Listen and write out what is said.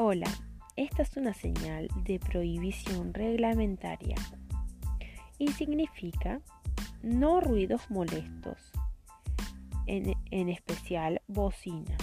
Hola, esta es una señal de prohibición reglamentaria y significa no ruidos molestos, en, especial bocina.